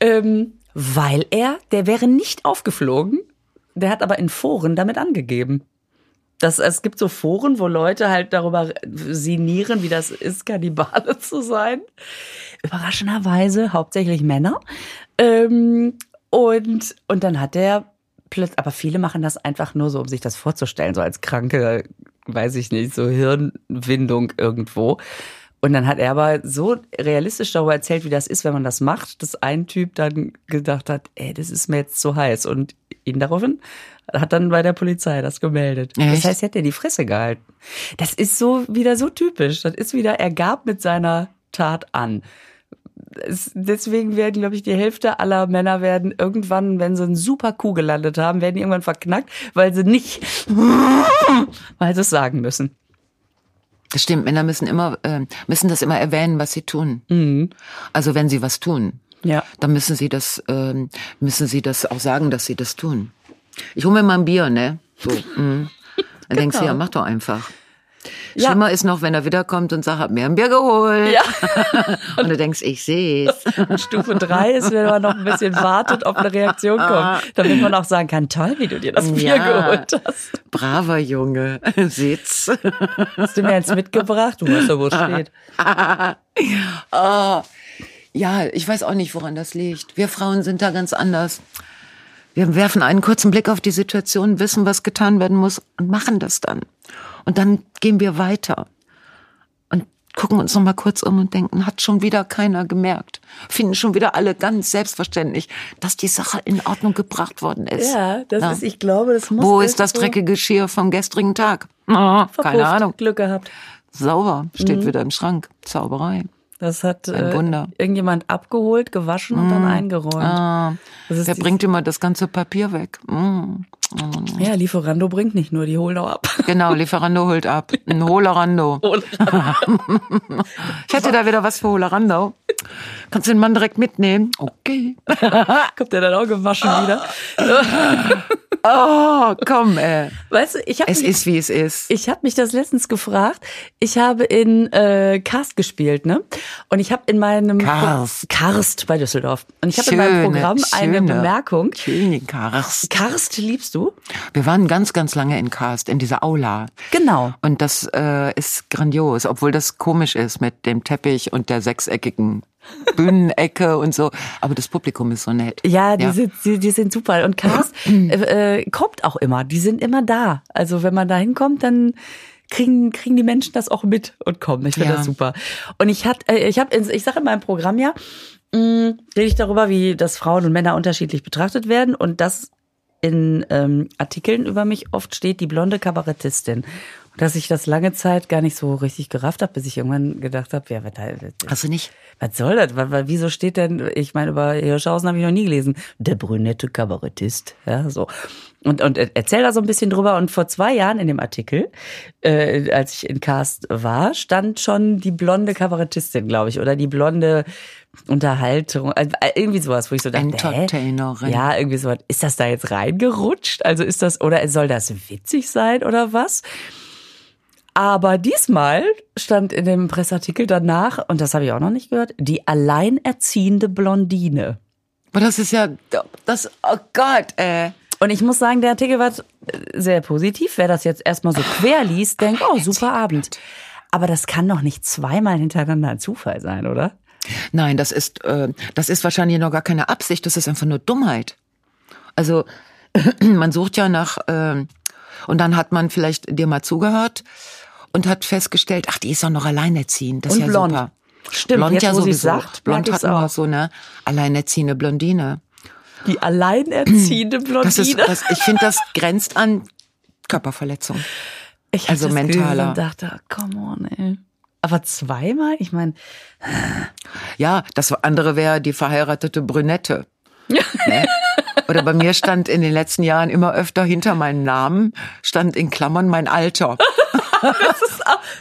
ähm, weil er, der wäre nicht aufgeflogen. Der hat aber in Foren damit angegeben. Das, es gibt so Foren, wo Leute halt darüber sinnieren, wie das ist, Kannibale zu sein. Überraschenderweise hauptsächlich Männer. Ähm, und, und dann hat er plötzlich, aber viele machen das einfach nur so, um sich das vorzustellen, so als kranke, weiß ich nicht, so Hirnwindung irgendwo. Und dann hat er aber so realistisch darüber erzählt, wie das ist, wenn man das macht, dass ein Typ dann gedacht hat, ey, das ist mir jetzt zu heiß. Und ihn daraufhin hat dann bei der Polizei das gemeldet. Das Echt? heißt, er hat ja die Fresse gehalten. Das ist so wieder so typisch. Das ist wieder, er gab mit seiner Tat an. Es, deswegen werden, glaube ich, die Hälfte aller Männer werden irgendwann, wenn sie einen super Kuh gelandet haben, werden die irgendwann verknackt, weil sie nicht, weil sie es sagen müssen. Das stimmt, Männer müssen immer, äh, müssen das immer erwähnen, was sie tun. Mhm. Also wenn sie was tun. Ja. dann müssen sie das, ähm, müssen sie das auch sagen, dass sie das tun. Ich hole mir mal ein Bier, ne? So, mm. Dann denkst du, Genau. ja, mach doch einfach. Ja. Schlimmer ist noch, wenn er wiederkommt und sagt, hab mir ein Bier geholt. Ja. Und du denkst, ich seh's. Stufe drei ist, wenn man noch ein bisschen wartet, ob eine Reaktion kommt, damit man auch sagen kann, toll, wie du dir das Bier Ja. geholt hast. Braver Junge, sitz. Hast du mir eins mitgebracht? Du weißt ja, wo es steht. Ah, ja, ich weiß auch nicht, woran das liegt. Wir Frauen sind da ganz anders. Wir werfen einen kurzen Blick auf die Situation, wissen, was getan werden muss und machen das dann. Und dann gehen wir weiter und gucken uns noch mal kurz um und denken, hat schon wieder keiner gemerkt. Finden schon wieder alle ganz selbstverständlich, dass die Sache in Ordnung gebracht worden ist. Ja, das Ja. ist, ich glaube, das muss. Wo ist das irgendwo dreckige Geschirr vom gestrigen Tag? Verpufft. keine Ahnung. Glück gehabt. Sauber, steht wieder im Schrank. Zauberei. Das hat äh, irgendjemand abgeholt, gewaschen und dann eingeräumt. Ah, die- bringt immer das ganze Papier weg? Mm. Ja, Lieferando bringt nicht nur, die holen auch ab. Genau, Lieferando holt ab. Ein Holerando. Ich hätte da wieder was für Holerando. Kannst du den Mann direkt mitnehmen? Okay. Kommt der dann auch gewaschen wieder? Oh, komm, ey. Weißt du, ich habe Es ist, wie es ist. Ich habe mich das letztens gefragt. Ich habe in äh, Karst gespielt, ne? Und ich habe in meinem Karst. Karst bei Düsseldorf. Und ich habe in meinem Schöne, Programm eine schöne. Bemerkung. Schöne Karst. Karst liebst du? Wir waren ganz, ganz lange in Karst, in dieser Aula. Genau. Und das äh, ist grandios, obwohl das komisch ist mit dem Teppich und der sechseckigen Bühnenecke und so. Aber das Publikum ist so nett. Ja, die, Sind, die, die sind super. Und Karst äh, äh, kommt auch immer. Die sind immer da. Also wenn man da hinkommt, dann kriegen, kriegen die Menschen das auch mit und kommen. Ich finde Ja. das super. Und ich hat, äh, ich habe, ich sage in meinem Programm ja, mh, rede ich darüber, wie das Frauen und Männer unterschiedlich betrachtet werden und das in ähm, Artikeln über mich oft steht, die blonde Kabarettistin. Dass ich das lange Zeit gar nicht so richtig gerafft habe, bis ich irgendwann gedacht habe, ja, was, Hast du nicht? Was soll das? Wieso steht denn, ich meine, über Hirschhausen habe ich noch nie gelesen, der brünette Kabarettist. Ja, so. Und, und erzähl da so ein bisschen drüber. Und vor zwei Jahren in dem Artikel, äh, als ich in Cast war, stand schon die blonde Kabarettistin, glaube ich, oder die blonde Unterhaltung, äh, irgendwie sowas, wo ich so dachte, Entertainerin. Hä? Ja, irgendwie sowas. Ist das da jetzt reingerutscht? Also ist das, oder soll das witzig sein oder was? Aber diesmal stand in dem Presseartikel danach, und das habe ich auch noch nicht gehört, die alleinerziehende Blondine. Aber das ist ja, das, oh Gott, äh. Und ich muss sagen, der Artikel war sehr positiv. Wer das jetzt erstmal so quer liest, denkt, oh, super Abend. Aber das kann doch nicht zweimal hintereinander ein Zufall sein, oder? Nein, das ist, äh, das ist wahrscheinlich noch gar keine Absicht, das ist einfach nur Dummheit. Also, man sucht ja nach, äh, und dann hat man vielleicht dir mal zugehört und hat festgestellt, ach, die ist doch noch alleinerziehend, das Und ist ja blond. super. Stimmt, blond jetzt, ja sowieso. sagt, blond hat auch so eine alleinerziehende Blondine. Die alleinerziehende Blondine. Das ist, das, ich finde, das grenzt an Körperverletzung. ich also mentaler. Und dachte, oh, come on, ey. Aber zweimal? Ich meine, Ja, das andere wäre die verheiratete Brünette. Ne? Oder bei mir stand in den letzten Jahren immer öfter hinter meinem Namen, stand in Klammern mein Alter.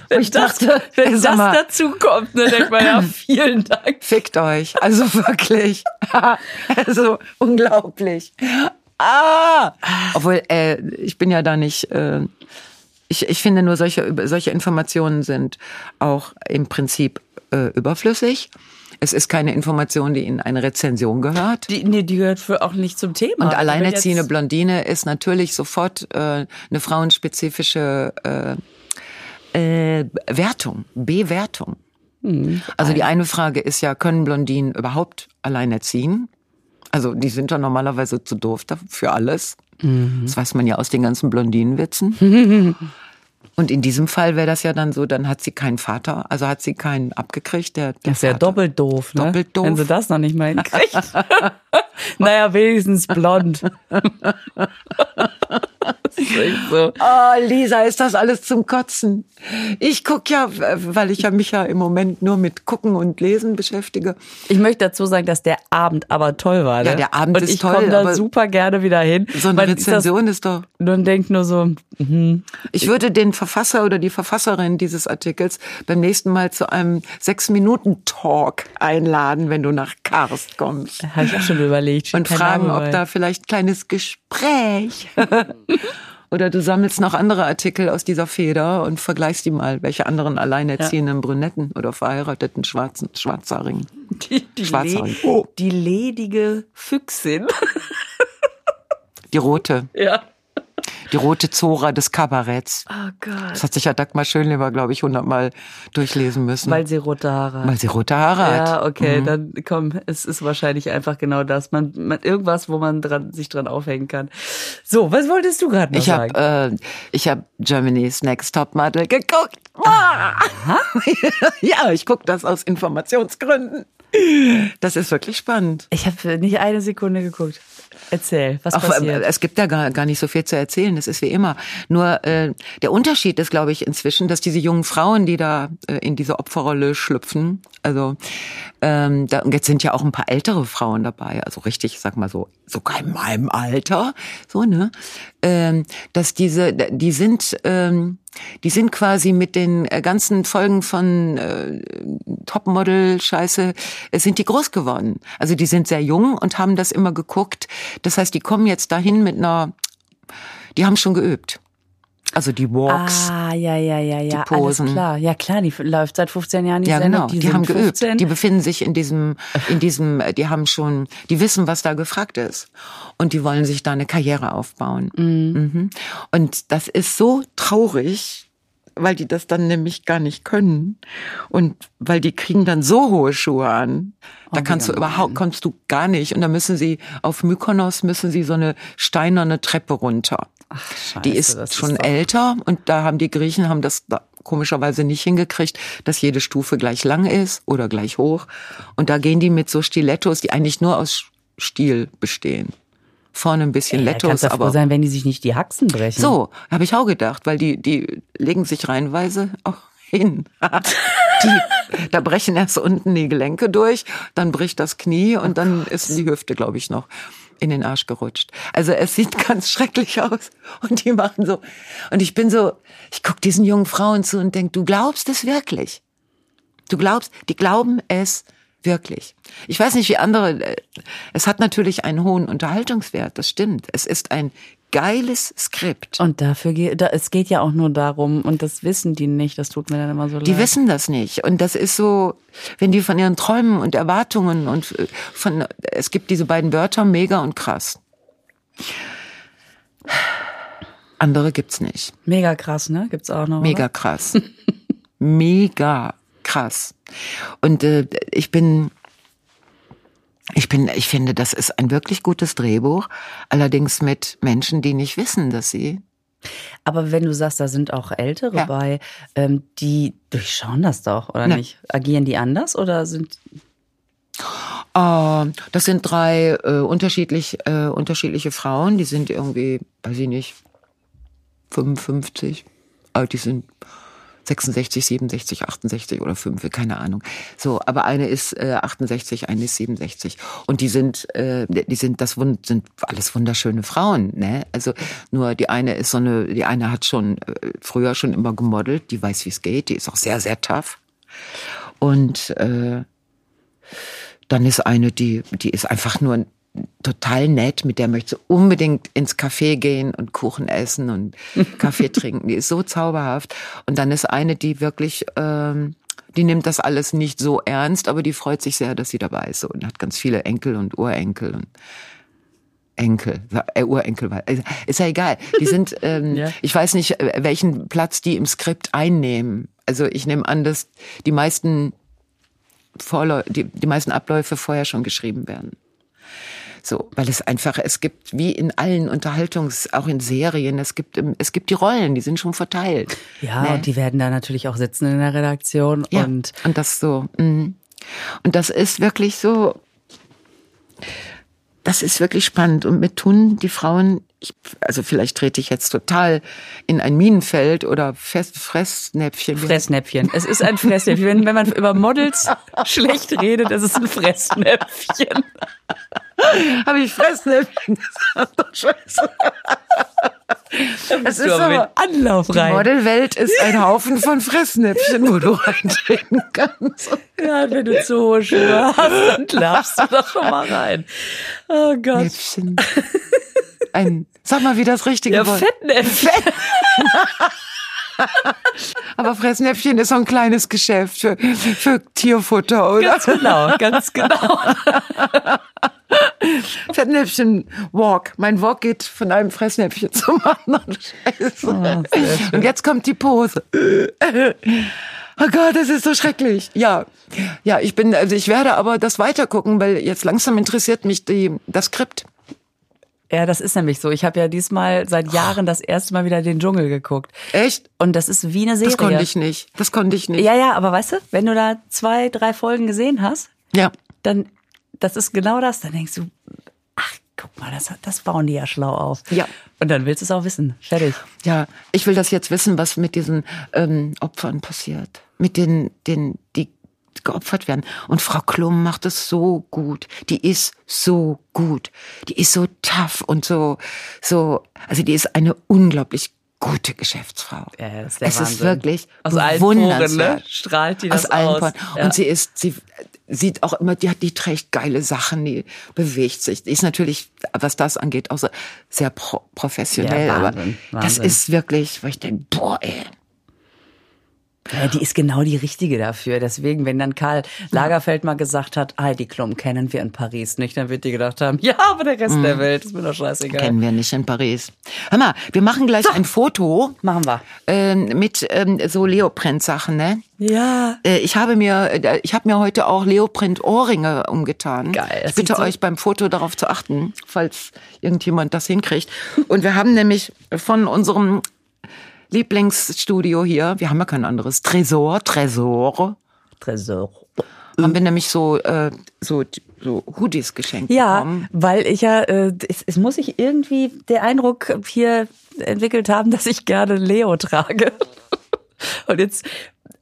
wenn ich das, dachte, wenn das mal. dazu kommt, dann denkt man ja, vielen Dank. Fickt euch. Also wirklich. also unglaublich. Ah! Obwohl, äh, ich bin ja da nicht. Äh, ich, ich finde nur, solche, solche Informationen sind auch im Prinzip äh, überflüssig. Es ist keine Information, die in eine Rezension gehört. Die, nee, die gehört für auch nicht zum Thema. Und Also alleinerziehende Blondine ist natürlich sofort äh, eine frauenspezifische äh, äh, Wertung, Bewertung. Hm. Also die eine Frage ist ja, können Blondinen überhaupt alleinerziehen? Also die sind ja normalerweise zu doof dafür für alles. Mhm. Das weiß man ja aus den ganzen Blondinenwitzen. Und in diesem Fall wäre das ja dann so, dann hat sie keinen Vater, also hat sie keinen abgekriegt. Der, der Das ist ja doppelt doof, ne? Doppelt doof. Wenn sie das noch nicht mal hinkriegt. naja, wenigstens blond. So. Oh, Lisa, ist das alles zum Kotzen. Ich guck ja, weil ich ja mich ja im Moment nur mit Gucken und Lesen beschäftige. Ich möchte dazu sagen, dass der Abend aber toll war. Ne? Ja, der Abend und ist ich toll, komme da super gerne wieder hin. So eine Man ist Rezension ist doch. Das, und denkt nur so, mhm. Ich würde den Verfasser oder die Verfasserin dieses Artikels beim nächsten Mal zu einem Sechs-Minuten-Talk einladen, wenn du nach Karst kommst. habe ich auch schon überlegt. Und fragen, ob da vielleicht kleines Gespräch. Oder du sammelst noch andere Artikel aus dieser Feder und vergleichst die mal, welche anderen alleinerziehenden Brünetten oder verheirateten Schwarzen, Schwarzhaarigen. die, die, Schwarzhaarig. le die ledige Füchsin. Die rote, ja. Die rote Zora des Kabaretts. Oh Gott. Das hat sich ja Dagmar Schönleber, glaube ich, hundertmal durchlesen müssen. Weil sie rote Haare hat. Weil sie rote Haare hat. Ja, okay, dann komm, es ist wahrscheinlich einfach genau das. Man, man irgendwas, wo man dran, sich dran aufhängen kann. So, was wolltest du gerade noch Ich habe sagen? äh, ich hab Germany's Next Top Model geguckt. Ja, ich gucke das aus Informationsgründen. Das ist wirklich spannend. ich habe nicht eine Sekunde geguckt. Erzähl, was äh, passiert? es gibt da gar, gar nicht so viel zu erzählen. Das ist wie immer. Nur äh, der Unterschied ist, glaube ich, inzwischen, dass diese jungen Frauen, die da äh, in diese Opferrolle schlüpfen, also ähm, da, und jetzt sind ja auch ein paar ältere Frauen dabei, also richtig, sag mal so, sogar in meinem Alter, so ne, ähm, dass diese, die sind, ähm, die sind quasi mit den äh, ganzen Folgen von äh, Topmodel-Scheiße, äh, sind die groß geworden. Also die sind sehr jung und haben das immer geguckt. Das heißt, die kommen jetzt dahin mit einer, die haben schon geübt. Also die Walks. Ah, ja, ja, ja, ja, Posen. alles klar. Ja, klar, die läuft seit 15 Jahren die Ja, Sendung. genau. Die, sind haben geübt. 15. Die befinden sich in diesem, in diesem, die haben schon, die wissen, was da gefragt ist. Und die wollen sich da eine Karriere aufbauen. Mhm. Und das ist so traurig, weil die das dann nämlich gar nicht können. Und weil die kriegen dann so hohe Schuhe an. Da kannst du überhaupt, kommst du gar nicht. Und da müssen sie, auf Mykonos müssen sie so eine steinerne Treppe runter. Ach, scheiße, Die ist schon doch- älter und da haben die Griechen haben das da komischerweise nicht hingekriegt, dass jede Stufe gleich lang ist oder gleich hoch. Und da gehen die mit so Stilettos, die eigentlich nur aus Stiel bestehen. Vorne ein bisschen Ja, Lettos, froh aber sein, wenn die sich nicht die Haxen brechen. so habe ich auch gedacht, weil die die legen sich reihenweise auch hin. die, da brechen erst unten die Gelenke durch, dann bricht das Knie und dann ist die Hüfte, glaube ich, noch in den Arsch gerutscht. Also es sieht ganz schrecklich aus und die machen so und ich bin so, ich guck diesen jungen Frauen zu und denk, du glaubst es wirklich? Du glaubst, die glauben es wirklich. Ich weiß nicht, wie andere, äh, es hat natürlich einen hohen Unterhaltungswert, das stimmt. Es ist ein geiles Skript. Und dafür geht, es geht ja auch nur darum, und das wissen die nicht, das tut mir dann immer so leid. Die wissen das nicht. Und das ist so, wenn die von ihren Träumen und Erwartungen und äh, von, es gibt diese beiden Wörter, mega und krass. Andere gibt's nicht. Mega krass, ne? Gibt's auch noch. Mega Oder? krass. Mega krass. Und äh, ich bin, ich bin, ich finde, das ist ein wirklich gutes Drehbuch. Allerdings mit Menschen, die nicht wissen, dass sie Aber wenn du sagst, da sind auch Ältere Ja. bei, ähm, die durchschauen das doch, oder Ja. nicht? Agieren die anders oder sind. Äh, das sind drei äh, unterschiedlich, äh, unterschiedliche Frauen, die sind irgendwie, weiß ich nicht, 55, aber die sind 66, 67, 68 oder 5, keine Ahnung. So, aber eine ist äh, 68, eine ist 67 und die sind äh, die sind das sind alles wunderschöne Frauen, ne? Also nur die eine ist so eine die eine hat schon äh, früher schon immer gemodelt, die weiß, wie es geht, die ist auch sehr sehr tough. Und äh, dann ist eine, die, die ist einfach nur total nett, mit der möchte unbedingt ins Café gehen und Kuchen essen und Kaffee trinken. Die ist so zauberhaft. Und dann ist eine, die wirklich, ähm, die nimmt das alles nicht so ernst, aber die freut sich sehr, dass sie dabei ist so, und hat ganz viele Enkel und Urenkel und Enkel, äh, Urenkel, war- ist ja egal. Die sind, ähm, Ja. ich weiß nicht, äh, welchen Platz die im Skript einnehmen. Also ich nehme an, dass die meisten Vorläu die, die meisten Abläufe vorher schon geschrieben werden. So, weil es einfach, es gibt wie in allen Unterhaltungs, auch in Serien, es gibt, es gibt die Rollen, die sind schon verteilt. Ja, Ne? und die werden da natürlich auch sitzen in der Redaktion Ja, und und das so. mm. Und das ist wirklich so. das ist wirklich spannend. Und mit tun die Frauen, ich, also vielleicht trete ich jetzt total in ein Minenfeld oder Fest, Fressnäpfchen. Fressnäpfchen. Es ist ein Fressnäpfchen. Wenn, wenn man über Models schlecht redet, es ist ein Fressnäpfchen. Habe ich Fressnäpfchen gesagt? Oh, Scheiße. Es ist aber Anlauf die rein. Modelwelt ist ein Haufen von Fressnäpfchen, wo du reintreten kannst. Ja, wenn du zu hohe Schuhe hast, dann klappst du doch schon mal rein. Oh Gott. Näpfchen. Ein, sag mal, wie das richtige Ja, Wort. Fettnäpfchen. Aber Fressnäpfchen ist so ein kleines Geschäft für, für Tierfutter, oder? Ganz genau, ganz genau. Fettnäpfchen Walk. Mein Walk geht von einem Fressnäpfchen zum anderen. Scheiße. Oh, Und jetzt kommt die Pose. Oh Gott, das ist so schrecklich. Ja, ja, ich bin, also ich werde aber das weitergucken, weil jetzt langsam interessiert mich die, das Skript. Ja, das ist nämlich so. Ich habe ja diesmal seit Jahren das erste Mal wieder den Dschungel geguckt. Echt? Und das ist wie eine Serie. Das konnte ich nicht. Das konnte ich nicht. Ja, ja, aber weißt du, wenn du da zwei, drei Folgen gesehen hast, Ja. dann, das ist genau das. Dann denkst du, ach, guck mal, das, das bauen die ja schlau auf. Ja. Und dann willst du es auch wissen. Fertig. Ja, ich will das jetzt wissen, was mit diesen ähm, Opfern passiert. Mit den, den, die geopfert werden. Und Frau Klum macht es so gut. Die ist so gut. Die ist so tough und so, so, also die ist eine unglaublich gute Geschäftsfrau. Ja, das ist der es ist Wahnsinn. wirklich Aus allen Poren, ne? Strahlt die das Aus allen aus. Poren. Ja. Und sie ist, sie sieht auch immer, die hat, die trägt geile Sachen, die bewegt sich. Die ist natürlich, was das angeht, auch so sehr pro, professionell. Ja, aber Wahnsinn, das Wahnsinn. ist wirklich, wo ich denke, boah, ey. Ja, die ist genau die richtige dafür. Deswegen, wenn dann Karl Lagerfeld mal gesagt hat, Heidi Klum kennen wir in Paris nicht, dann wird die gedacht haben, ja, aber der Rest der Welt ist mir doch scheißegal. Kennen wir nicht in Paris. Hör mal, wir machen gleich ein Foto Machen wir. ähm, mit ähm, so Leoprint-Sachen, ne? Ja. Äh, Ich habe mir, äh, ich habe mir heute auch Leoprint-Ohrringe umgetan. Geil, Ich bitte sieht so- euch beim Foto darauf zu achten, falls irgendjemand das hinkriegt. Und wir haben nämlich von unserem Lieblingsstudio hier, wir haben ja kein anderes, Tresor, Tresor, Tresor. haben wir nämlich so, äh, so, so Hoodies geschenkt Ja, bekommen. weil ich ja, äh, es, es muss sich irgendwie der Eindruck hier entwickelt haben, dass ich gerne Leo trage. Und jetzt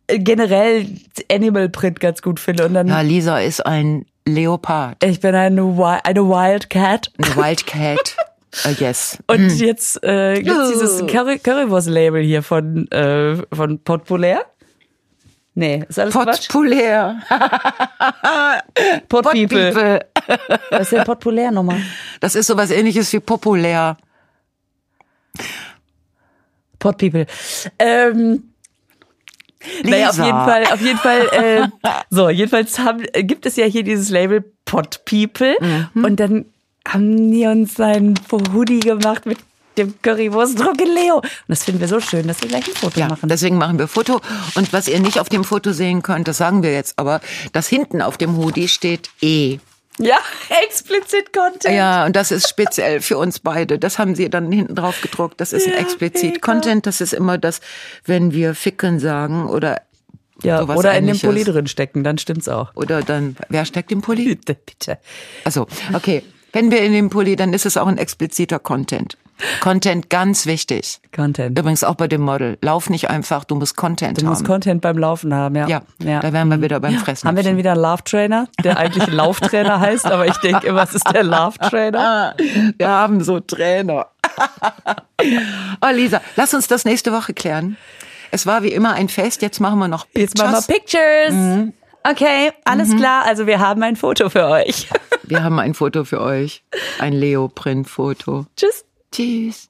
äh, generell Animal Print ganz gut finde. Und dann, Ja, Lisa ist ein Leopard, ich bin eine, eine Wildcat. eine Wildcat. uh, yes. Und jetzt äh, gibt's dieses Curry Currywurst-Label hier von, äh, von Potpolär. Nee, ist alles? Potpolär. Pot People. People. Was ist denn Potpolär nochmal? Das ist sowas ähnliches wie populär. Pot People. Ähm, naja, auf jeden Fall, auf jeden Fall, äh, so, jedenfalls haben, äh, gibt es ja hier dieses Label Pot People Mhm. und dann haben die uns ein Hoodie gemacht mit dem Currywurst-Druck in Leo. Und das finden wir so schön, dass wir gleich ein Foto Ja, machen. deswegen machen wir Foto. Und was ihr nicht auf dem Foto sehen könnt, das sagen wir jetzt aber, dass hinten auf dem Hoodie steht E. ja, explizit Content. Ja, und das ist speziell für uns beide. Das haben sie dann hinten drauf gedruckt. Das ist ein Ja, explizit mega. Content. Das ist immer das, wenn wir ficken sagen oder Ja, sowas oder in dem Ähnliches. Pulli drin stecken, dann stimmt's auch. Oder dann, wer steckt im Pulli? Bitte, bitte. Also, okay. Wenn wir in dem Pulli, dann ist es auch ein expliziter Content. Content ganz wichtig. Content. Übrigens auch bei dem Model. Lauf nicht einfach, du musst Content Du haben. musst Content beim Laufen haben, ja. ja, da wären wir wieder beim Fressen. Haben wir denn wieder einen Love Trainer, der eigentlich Lauftrainer heißt, aber ich denke immer, es ist der Love Trainer. Wir haben so Trainer. oh, Lisa, lass uns das nächste Woche klären. Es war wie immer ein Fest, jetzt machen wir noch Jetzt machen wir Pictures. Pictures. Okay, alles klar. Also wir haben ein Foto für euch. Wir haben ein Foto für euch. Ein Leoprint-Foto. Tschüss. Tschüss.